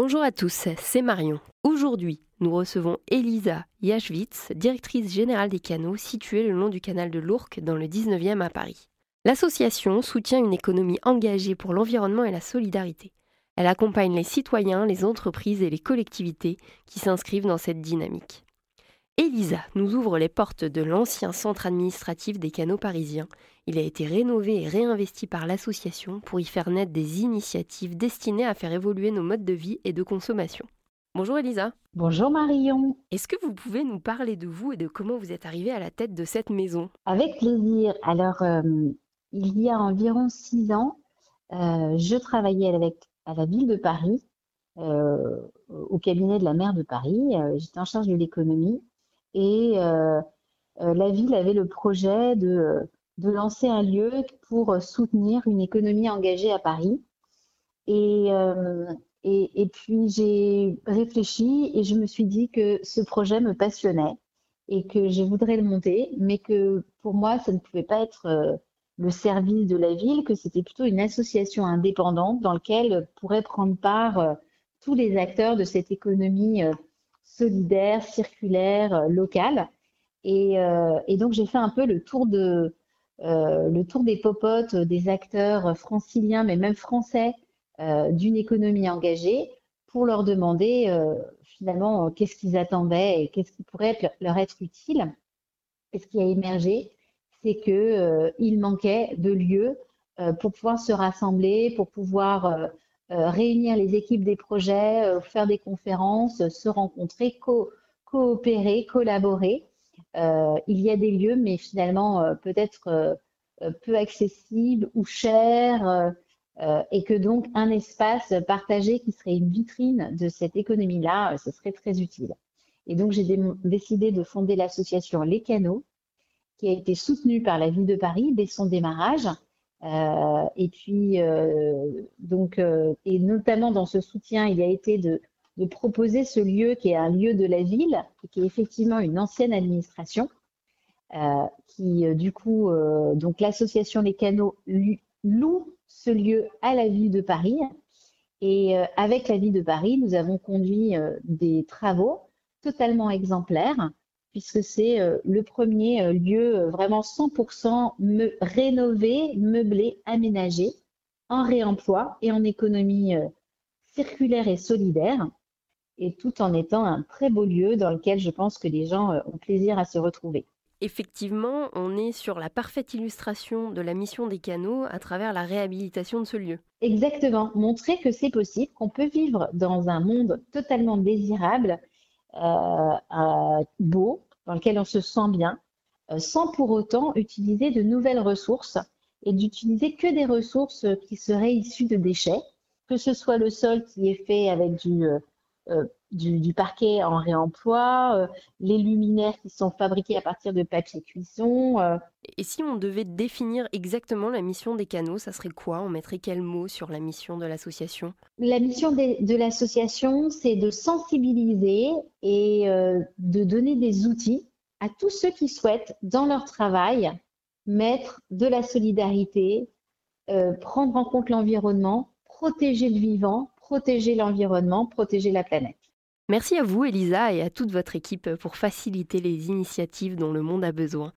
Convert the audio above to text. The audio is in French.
Bonjour à tous, c'est Marion. Aujourd'hui, nous recevons Elisa Yachwitz, directrice générale des canaux situés le long du canal de l'Ourcq dans le 19e à Paris. L'association soutient une économie engagée pour l'environnement et la solidarité. Elle accompagne les citoyens, les entreprises et les collectivités qui s'inscrivent dans cette dynamique. Elisa nous ouvre les portes de l'ancien centre administratif des canaux parisiens. Il a été rénové et réinvesti par l'association pour y faire naître des initiatives destinées à faire évoluer nos modes de vie et de consommation. Bonjour Elisa. Bonjour Marion. Est-ce que vous pouvez nous parler de vous et de comment vous êtes arrivée à la tête de cette maison? Avec plaisir. Alors, euh, il y a environ six ans, euh, je travaillais avec, à la ville de Paris, euh, au cabinet de la maire de Paris. J'étais en charge de l'économie et euh, euh, la ville avait le projet de, de, lancer un lieu pour soutenir une économie engagée à Paris. Et, euh, et, et puis j'ai réfléchi et je me suis dit que ce projet me passionnait et que je voudrais le monter, mais que pour moi, ça ne pouvait pas être le service de la ville, que c'était plutôt une association indépendante dans laquelle pourraient prendre part tous les acteurs de cette économie solidaire, circulaire, euh, locale. Euh, et, donc j'ai fait un peu le tour de euh, le tour des popotes, des acteurs franciliens, mais même français, d'une économie engagée, pour leur demander finalement qu'est-ce qu'ils attendaient et qu'est-ce qui pourrait leur être utile. Et ce qui a émergé, c'est que il manquait de lieux pour pouvoir se rassembler, pour pouvoir réunir les équipes des projets, euh, faire des conférences, se rencontrer, coopérer, collaborer. Euh, il y a des lieux, mais finalement peut-être peu accessibles ou chers, et que donc un espace partagé qui serait une vitrine de cette économie-là, ce serait très utile. Et donc j'ai décidé de fonder l'association Les Canaux, qui a été soutenue par la ville de Paris dès son démarrage euh, et puis, euh, donc, euh, et notamment dans ce soutien, il a été de, de, proposer ce lieu qui est un lieu de la ville, qui est effectivement une ancienne administration, qui du coup, donc l'association Les Canaux loue ce lieu à la ville de Paris. Et avec la ville de Paris, nous avons conduit des travaux totalement exemplaires puisque c'est euh, le premier euh, lieu euh, vraiment 100% rénové, meublé, aménagé, en réemploi et en économie circulaire et solidaire, et tout en étant un très beau lieu dans lequel je pense que les gens ont plaisir à se retrouver. Effectivement, on est sur la parfaite illustration de la mission des canaux à travers la réhabilitation de ce lieu. Exactement, montrer que c'est possible, qu'on peut vivre dans un monde totalement désirable euh, euh, beau, dans lequel on se sent bien, euh, sans pour autant utiliser de nouvelles ressources et d'utiliser que des ressources qui seraient issues de déchets, que ce soit le sol qui est fait avec du, du, parquet en réemploi, les luminaires qui sont fabriqués à partir de papier cuisson. Et si on devait définir exactement la mission des canaux, ça serait quoi? On mettrait quel mot sur la mission de l'association? La mission de, l'association, c'est de sensibiliser et euh, de donner des outils à tous ceux qui souhaitent, dans leur travail, mettre de la solidarité, euh, prendre en compte l'environnement, protéger le vivant, protéger l'environnement, protéger la planète. Merci à vous, Elisa, et à toute votre équipe pour faciliter les initiatives dont le monde a besoin.